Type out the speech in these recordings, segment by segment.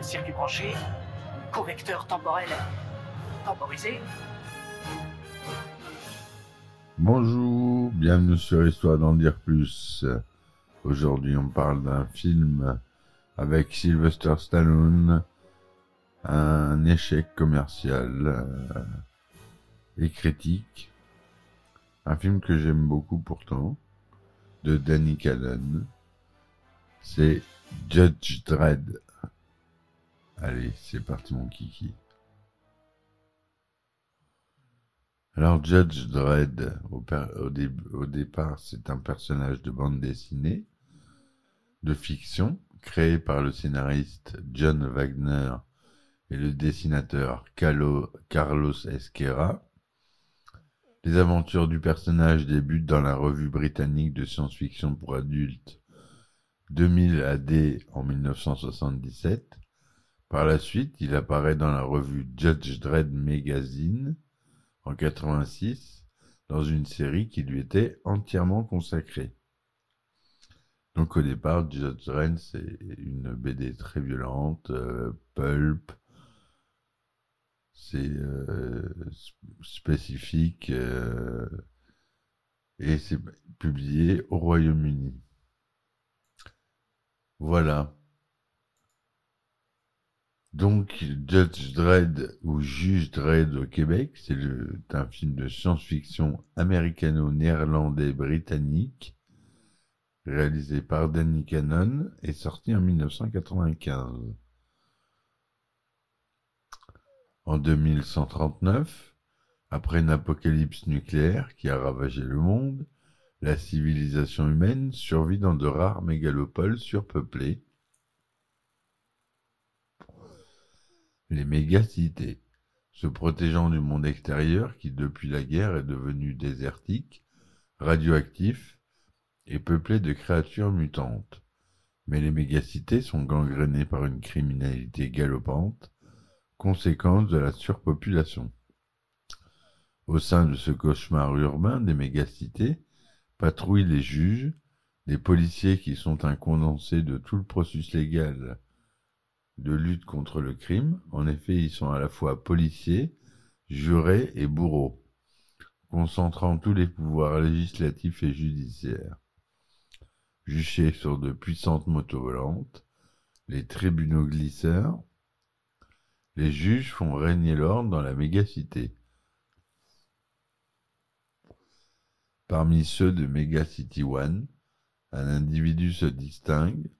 Circuit branché, correcteur temporel temporisé. Bonjour, bienvenue sur Histoire d'en dire plus. Aujourd'hui, on parle d'un film avec Sylvester Stallone, un échec commercial euh, et critique. Un film que j'aime beaucoup pourtant, de Danny Cannon. C'est Judge Dredd. Allez, c'est parti mon kiki. Alors Judge Dredd, au, départ, c'est un personnage de bande dessinée, de fiction, créé par le scénariste John Wagner et le dessinateur Carlos Esquera. Les aventures du personnage débutent dans la revue britannique de science-fiction pour adultes 2000 AD en 1977. Par la suite, il apparaît dans la revue Judge Dredd Magazine en 86 dans une série qui lui était entièrement consacrée. Donc au départ, Judge Dredd, c'est une BD très violente, euh, pulp, c'est euh, sp- spécifique euh, et c'est publié au Royaume-Uni. Voilà. Donc, Judge Dredd ou Juge Dredd au Québec, c'est un film de science-fiction américano-néerlandais-britannique réalisé par Danny Cannon et sorti en 1995. En 2139, après une apocalypse nucléaire qui a ravagé le monde, la civilisation humaine survit dans de rares mégalopoles surpeuplées, les mégacités, se protégeant du monde extérieur qui depuis la guerre est devenu désertique, radioactif et peuplé de créatures mutantes. Mais les mégacités sont gangrénées par une criminalité galopante, conséquence de la surpopulation. Au sein de ce cauchemar urbain des mégacités, patrouillent les juges, des policiers qui sont un condensé de tout le processus légal de lutte contre le crime. En effet, ils sont à la fois policiers, jurés et bourreaux, concentrant tous les pouvoirs législatifs et judiciaires. Juchés sur de puissantes motos volantes, les tribunaux glisseurs, les juges font régner l'ordre dans la mégacité. Parmi ceux de Megacity One, un individu se distingue,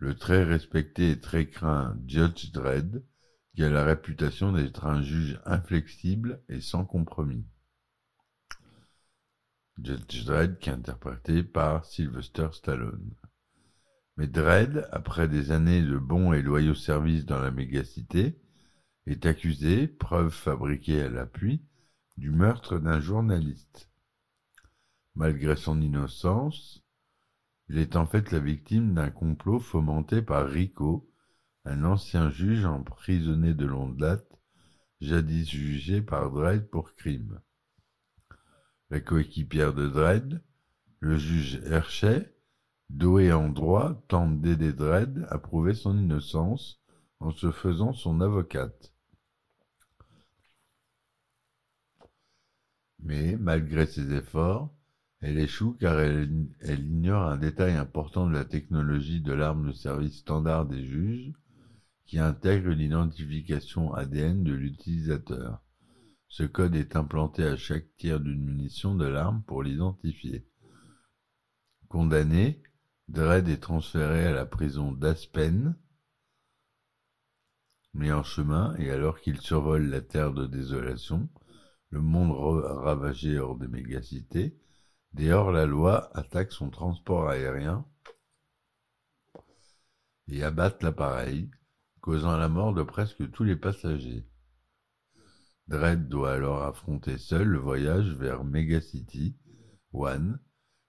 le très respecté et très craint Judge Dredd, qui a la réputation d'être un juge inflexible et sans compromis. Judge Dredd qui est interprété par Sylvester Stallone. Mais Dredd, après des années de bons et loyaux services dans la mégacité, est accusé, preuve fabriquée à l'appui, du meurtre d'un journaliste. Malgré son innocence, il est en fait la victime d'un complot fomenté par Rico, un ancien juge emprisonné de longue date, jadis jugé par Dredd pour crime. La coéquipière de Dredd, le juge Hershey, doué en droit, tente d'aider Dredd à prouver son innocence en se faisant son avocate. Mais, malgré ses efforts, elle échoue car elle, ignore un détail important de la technologie de l'arme de service standard des juges, qui intègre l'identification ADN de l'utilisateur. Ce code est implanté à chaque tir d'une munition de l'arme pour l'identifier. Condamné, Dredd est transféré à la prison d'Aspen, mais en chemin, et alors qu'il survole la terre de désolation, le monde ravagé hors des mégacités, des hors-la-loi attaquent son transport aérien et abattent l'appareil, causant la mort de presque tous les passagers. Dredd doit alors affronter seul le voyage vers Megacity One,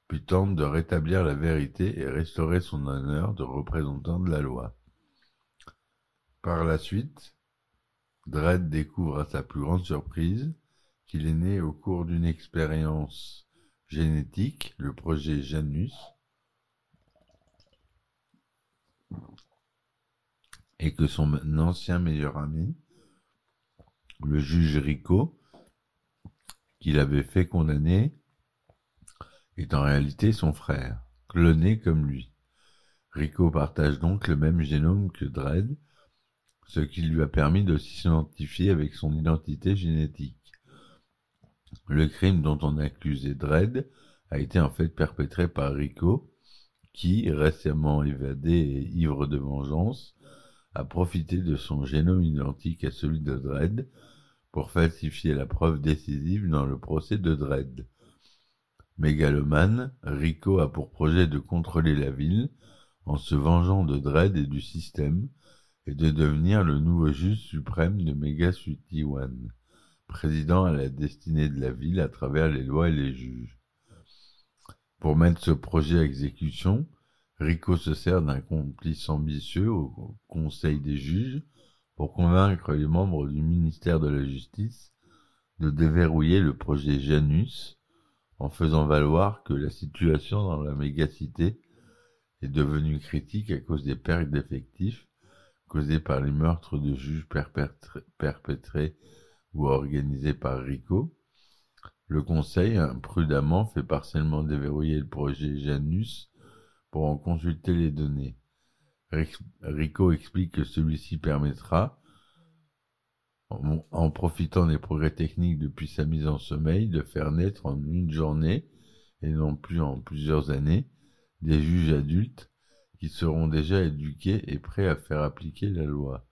puis tente de rétablir la vérité et restaurer son honneur de représentant de la loi. Par la suite, Dredd découvre à sa plus grande surprise qu'il est né au cours d'une expérience génétique, le projet Janus, et que son ancien meilleur ami, le juge Rico, qu'il avait fait condamner, est en réalité son frère, cloné comme lui. Rico partage donc le même génome que Dredd, ce qui lui a permis de s'identifier avec son identité génétique. Le crime dont on accusait Dredd a été en fait perpétré par Rico, qui, récemment évadé et ivre de vengeance, a profité de son génome identique à celui de Dredd pour falsifier la preuve décisive dans le procès de Dredd. Mégalomane, Rico a pour projet de contrôler la ville en se vengeant de Dredd et du système et de devenir le nouveau juge suprême de Mega City président à la destinée de la ville à travers les lois et les juges. Pour mettre ce projet à exécution, Rico se sert d'un complice ambitieux au Conseil des juges pour convaincre les membres du ministère de la Justice de déverrouiller le projet Janus en faisant valoir que la situation dans la mégacité est devenue critique à cause des pertes d'effectifs causées par les meurtres de juges perpétrés ou organisés par Rico. Le Conseil, prudemment, fait partiellement déverrouiller le projet Janus pour en consulter les données. Rico explique que celui-ci permettra, en, profitant des progrès techniques depuis sa mise en sommeil, de faire naître en une journée, et non plus en plusieurs années, des juges adultes qui seront déjà éduqués et prêts à faire appliquer la loi.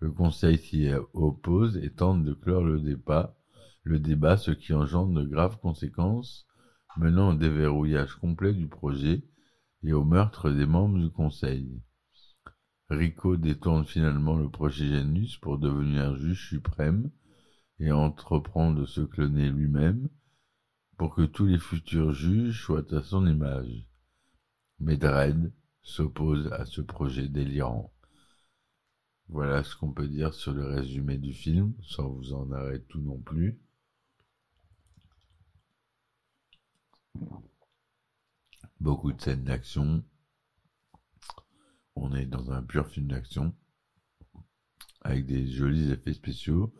Le Conseil s'y oppose et tente de clore le débat, le débat, ce qui engendre de graves conséquences, menant au déverrouillage complet du projet et au meurtre des membres du Conseil. Rico détourne finalement le projet Janus pour devenir juge suprême et entreprend de se cloner lui-même pour que tous les futurs juges soient à son image. Mais Dredd s'oppose à ce projet délirant. Voilà ce qu'on peut dire sur le résumé du film, sans vous en arrêter tout non plus. beaucoup de scènes d'action. On est dans un pur film d'action avec des jolis effets spéciaux,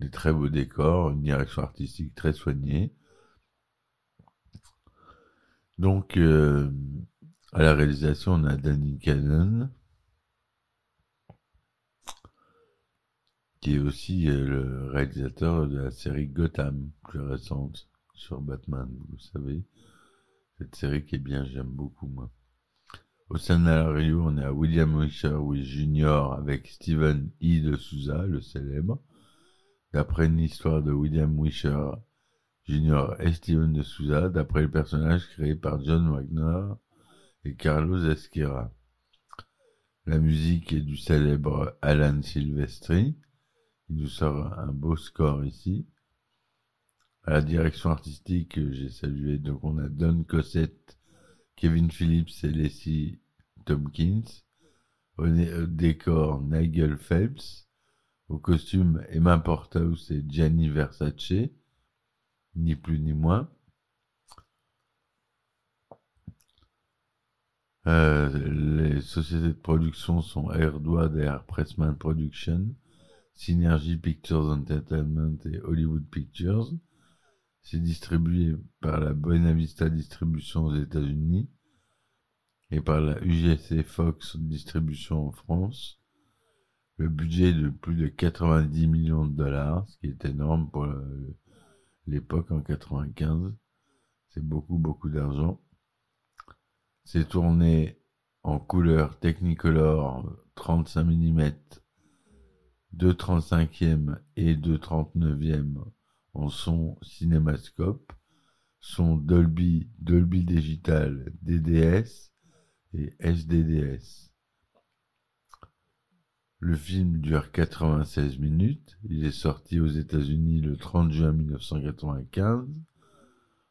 des très beaux décors, une direction artistique très soignée. Donc, euh, à la réalisation, on a Danny Cannon, qui est aussi euh, le réalisateur de la série Gotham, plus récente, sur Batman, vous savez. Cette série qui est bien, j'aime beaucoup, moi. Au scénario, on est à William Wisher Jr. avec Stephen E. de Souza, le célèbre. D'après une histoire de William Wisher Jr. et Steven de Souza, d'après le personnage créé par John Wagner et Carlos Esquera. La musique est du célèbre Alan Silvestri. Nous sort un beau score ici à la direction artistique, j'ai salué, donc on a Don Cossette, Kevin Phillips et Leslie Tompkins. Au décor, Nigel Phelps. Au costume, Emma Porthouse et Gianni Versace. Ni plus ni moins. Euh, les sociétés de production sont Airdwad et Air Pressman Production, Synergy Pictures Entertainment et Hollywood Pictures. C'est distribué par la Buena Vista Distribution aux États-Unis et par la UGC Fox Distribution en France. Le budget de plus de 90 millions de dollars, ce qui est énorme pour l'époque en 95. C'est beaucoup, beaucoup d'argent. C'est tourné en couleur Technicolor 35 mm, 2 35e et 2 39e en son cinémascope, son Dolby, Dolby Digital DDS et SDDS. Le film dure 96 minutes. Il est sorti aux États-Unis le 30 juin 1995,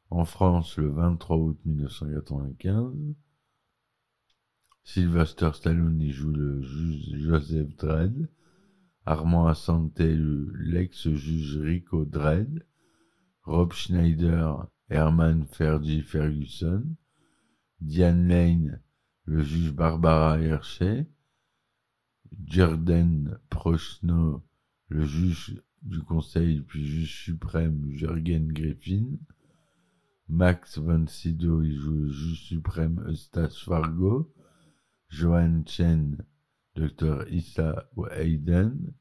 en France le 23 août 1995. Sylvester Stallone y joue le Joseph Dredd, Armand Assante l'ex-juge Rico Dredd, Rob Schneider, Herman Fergie Ferguson, Diane Lane, le juge Barbara Hershey, Jordan Prochnow, le juge du conseil puis juge suprême Jürgen Griffin, Max von Sydow, il le juge suprême Eustace Fargo, Joan Chen, Dr. Issa Hayden.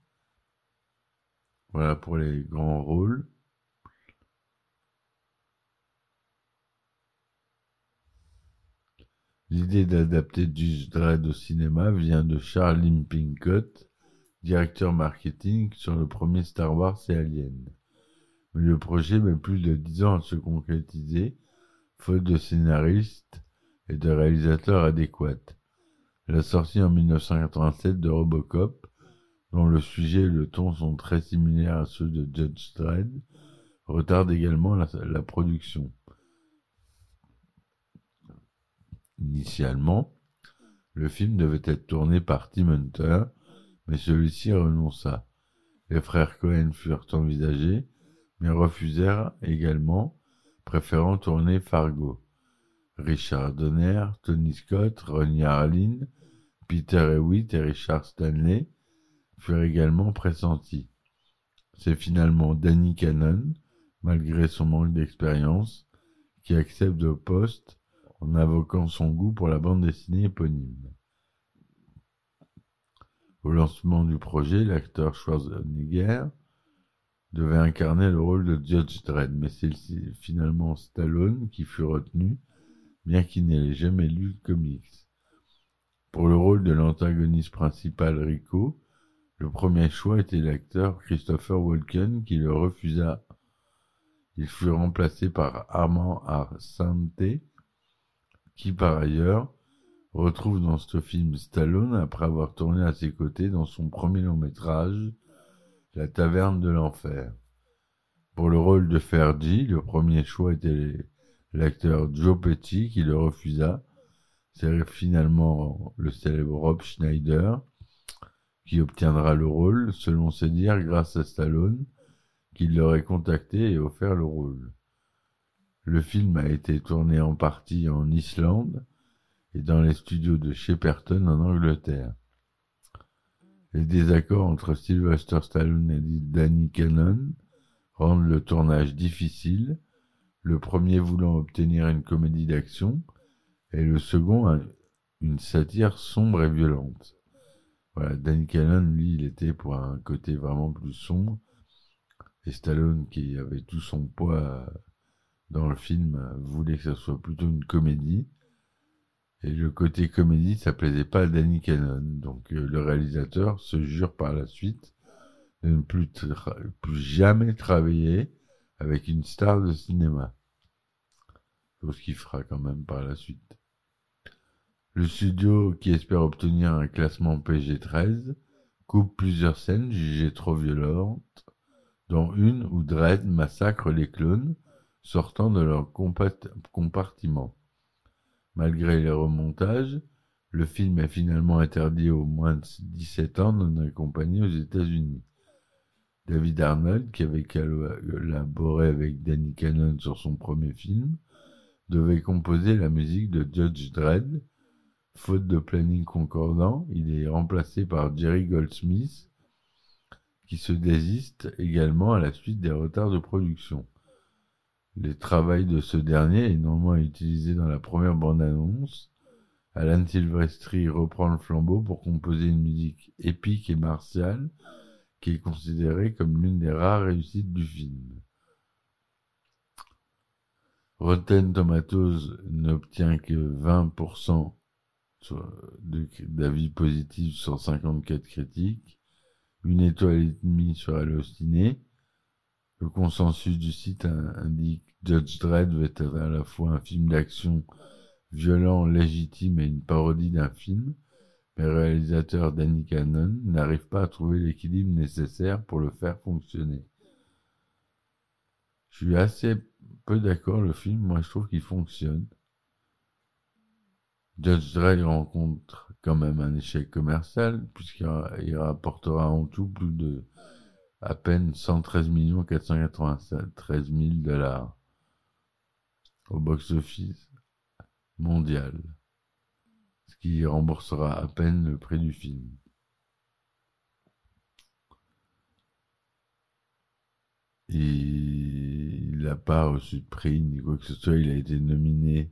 Voilà pour les grands rôles. L'idée d'adapter Judge Dredd au cinéma vient de Charlie Pincott, directeur marketing sur le premier Star Wars et Alien. Mais le projet met plus de dix ans à se concrétiser, faute de scénaristes et de réalisateurs adéquats. La sortie en 1987 de Robocop, dont le sujet et le ton sont très similaires à ceux de Judge Dredd, retarde également la production. Initialement, le film devait être tourné par Tim Hunter, mais celui-ci renonça. Les frères Cohen furent envisagés, mais refusèrent également, préférant tourner Fargo. Richard Donner, Tony Scott, Ronnie Harlin, Peter Hewitt et Richard Stanley furent également pressentis. C'est finalement Danny Cannon, malgré son manque d'expérience, qui accepte le poste en invoquant son goût pour la bande dessinée éponyme. Au lancement du projet, l'acteur Schwarzenegger devait incarner le rôle de Judge Dredd, mais c'est finalement Stallone qui fut retenu, bien qu'il n'ait jamais lu le comics. Pour le rôle de l'antagoniste principal Rico, le premier choix était l'acteur Christopher Walken qui le refusa. Il fut remplacé par Armand Arsante, qui par ailleurs retrouve dans ce film Stallone après avoir tourné à ses côtés dans son premier long métrage, La Taverne de l'Enfer. Pour le rôle de Fergie, le premier choix était l'acteur Joe Petty qui le refusa. C'est finalement le célèbre Rob Schneider qui obtiendra le rôle, selon ses dires, grâce à Stallone, qui l'aurait contacté et offert le rôle. Le film a été tourné en partie en Islande et dans les studios de Shepperton en Angleterre. Les désaccords entre Sylvester Stallone et Danny Cannon rendent le tournage difficile, le premier voulant obtenir une comédie d'action et le second une satire sombre et violente. Voilà, Danny Cannon, lui, il était pour un côté vraiment plus sombre, et Stallone, qui avait tout son poids dans le film voulait que ce soit plutôt une comédie. Et le côté comédie, ça plaisait pas à Danny Cannon. Donc euh, le réalisateur se jure par la suite de ne plus jamais travailler avec une star de cinéma. Chose qu'il fera quand même par la suite. Le studio, qui espère obtenir un classement PG-13, coupe plusieurs scènes jugées trop violentes, dont une où Dredd massacre les clones sortant de leur compartiment. Malgré les remontages, le film est finalement interdit aux moins de 17 ans non accompagnés aux États-Unis. David Arnold, qui avait collaboré avec Danny Cannon sur son premier film, devait composer la musique de Judge Dredd. Faute de planning concordant, il est remplacé par Jerry Goldsmith, qui se désiste également à la suite des retards de production. Le travail de ce dernier est normalement utilisé dans la première bande-annonce. Alan Silvestri reprend le flambeau pour composer une musique épique et martiale qui est considérée comme l'une des rares réussites du film. Rotten Tomatoes n'obtient que 20% d'avis positifs sur 54 critiques, une étoile et demie sur Allociné, le consensus du site indique Judge Dredd va être à la fois un film d'action violent, légitime et une parodie d'un film, mais le réalisateur Danny Cannon n'arrive pas à trouver l'équilibre nécessaire pour le faire fonctionner. Je suis assez peu d'accord, le film, moi je trouve qu'il fonctionne. Judge Dredd rencontre quand même un échec commercial, puisqu'il rapportera en tout plus de à peine 113 493 000 dollars au box-office mondial, qui remboursera à peine le prix du film. il n'a pas reçu de prix ni quoi que ce soit, il a été nominé.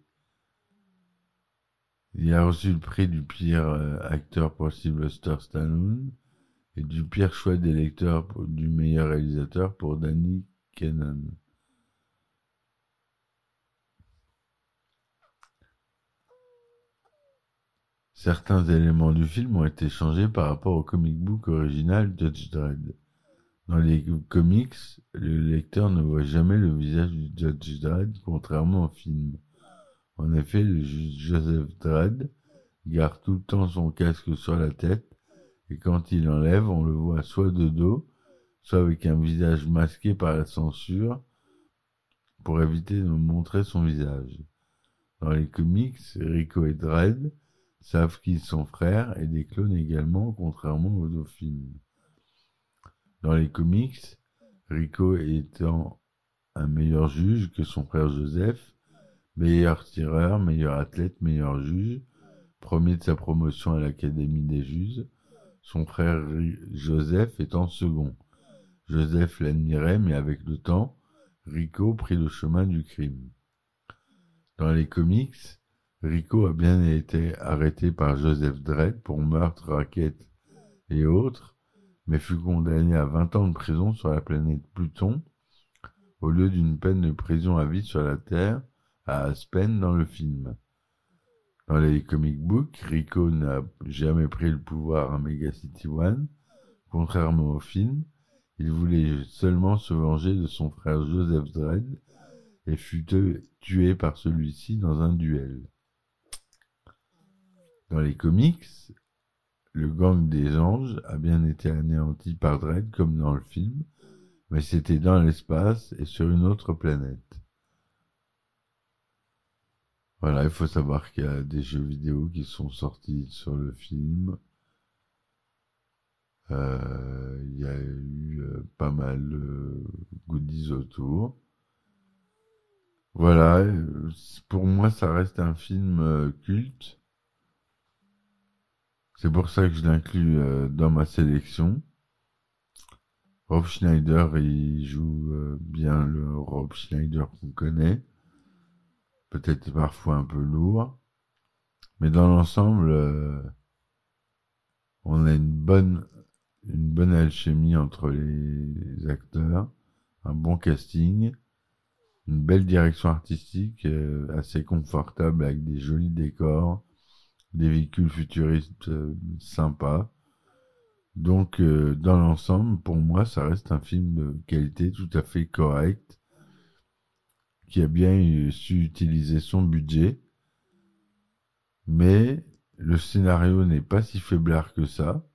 Il a reçu le prix du pire euh, acteur pour Sylvester Stallone et du pire choix des lecteurs du meilleur réalisateur pour Danny Kennan. Certains éléments du film ont été changés par rapport au comic book original Judge Dredd. Dans les comics, le lecteur ne voit jamais le visage du Judge Dredd, contrairement au film. En effet, le juge Joseph Dredd garde tout le temps son casque sur la tête, et quand il enlève, on le voit soit de dos, soit avec un visage masqué par la censure, pour éviter de montrer son visage. Dans les comics, Rico et Dredd savent qu'ils sont frères et des clones également, contrairement aux films. Dans les comics, Rico étant un meilleur juge que son frère Joseph, meilleur tireur, meilleur athlète, meilleur juge, premier de sa promotion à l'Académie des juges, son frère Joseph étant second. Joseph l'admirait, mais avec le temps, Rico prit le chemin du crime. Dans les comics, Rico a bien été arrêté par Joseph Dredd pour meurtre, raquette et autres, mais fut condamné à 20 ans de prison sur la planète Pluton, au lieu d'une peine de prison à vie sur la Terre, à Aspen dans le film. Dans les comic books, Rico n'a jamais pris le pouvoir à Mega City One, contrairement au film. Il voulait seulement se venger de son frère Joseph Dredd et fut tué par celui-ci dans un duel. Dans les comics, le gang des anges a bien été anéanti par Dredd comme dans le film, mais c'était dans l'espace et sur une autre planète. Voilà, il faut savoir qu'il y a des jeux vidéo qui sont sortis sur le film. Euh, il y a eu euh, pas mal de goodies autour. Voilà, euh, pour moi ça reste un film culte. C'est pour ça que je l'inclus euh, dans ma sélection. Rob Schneider, il joue euh, bien le Rob Schneider qu'on connaît. Peut-être parfois un peu lourd. Mais dans l'ensemble, euh, on a une bonne, une bonne alchimie entre les acteurs, un bon casting, une belle direction artistique assez confortable avec des jolis décors, des véhicules futuristes euh, sympas. Donc, euh, dans l'ensemble, pour moi, ça reste un film de qualité tout à fait correct, qui a bien su utiliser son budget, mais le scénario n'est pas si faiblard que ça.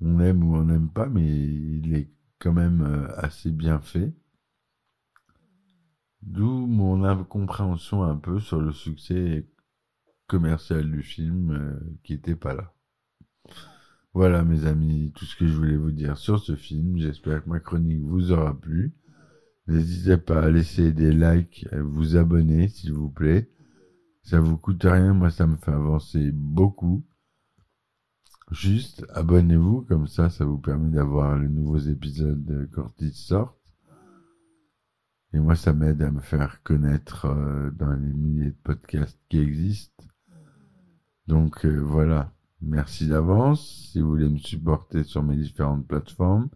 On aime ou on n'aime pas, mais il est quand même euh, assez bien fait. D'où mon incompréhension un peu sur le succès commercial du film euh, qui était pas là. Voilà mes amis, tout ce que je voulais vous dire sur ce film. J'espère que ma chronique vous aura plu. N'hésitez pas à laisser des likes, à vous abonner s'il vous plaît. Ça vous coûte rien, moi ça me fait avancer beaucoup. Juste abonnez-vous, comme ça ça vous permet d'avoir les nouveaux épisodes quand ils sortent. Et moi ça m'aide à me faire connaître euh, dans les milliers de podcasts qui existent. Donc euh, voilà, merci d'avance. Si vous voulez me supporter sur mes différentes plateformes,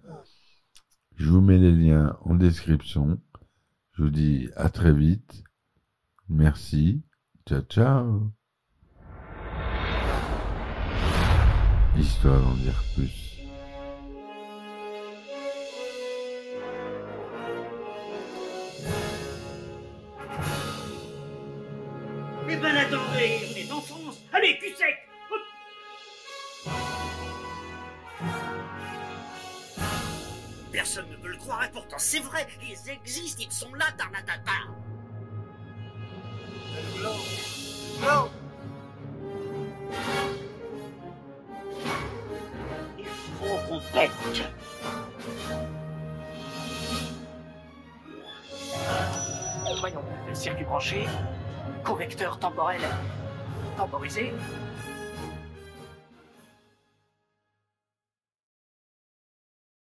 je vous mets les liens en description. Je vous dis à très vite. Merci. Ciao, ciao. Histoire d'en dire plus. Eh ben attendez Allez, cul sec Personne ne veut le croire et pourtant c'est vrai, ils existent, ils sont là, Tarnatata. Non Il faut qu'on pète. Voyons, circuit branché, correcteur temporel temporisé,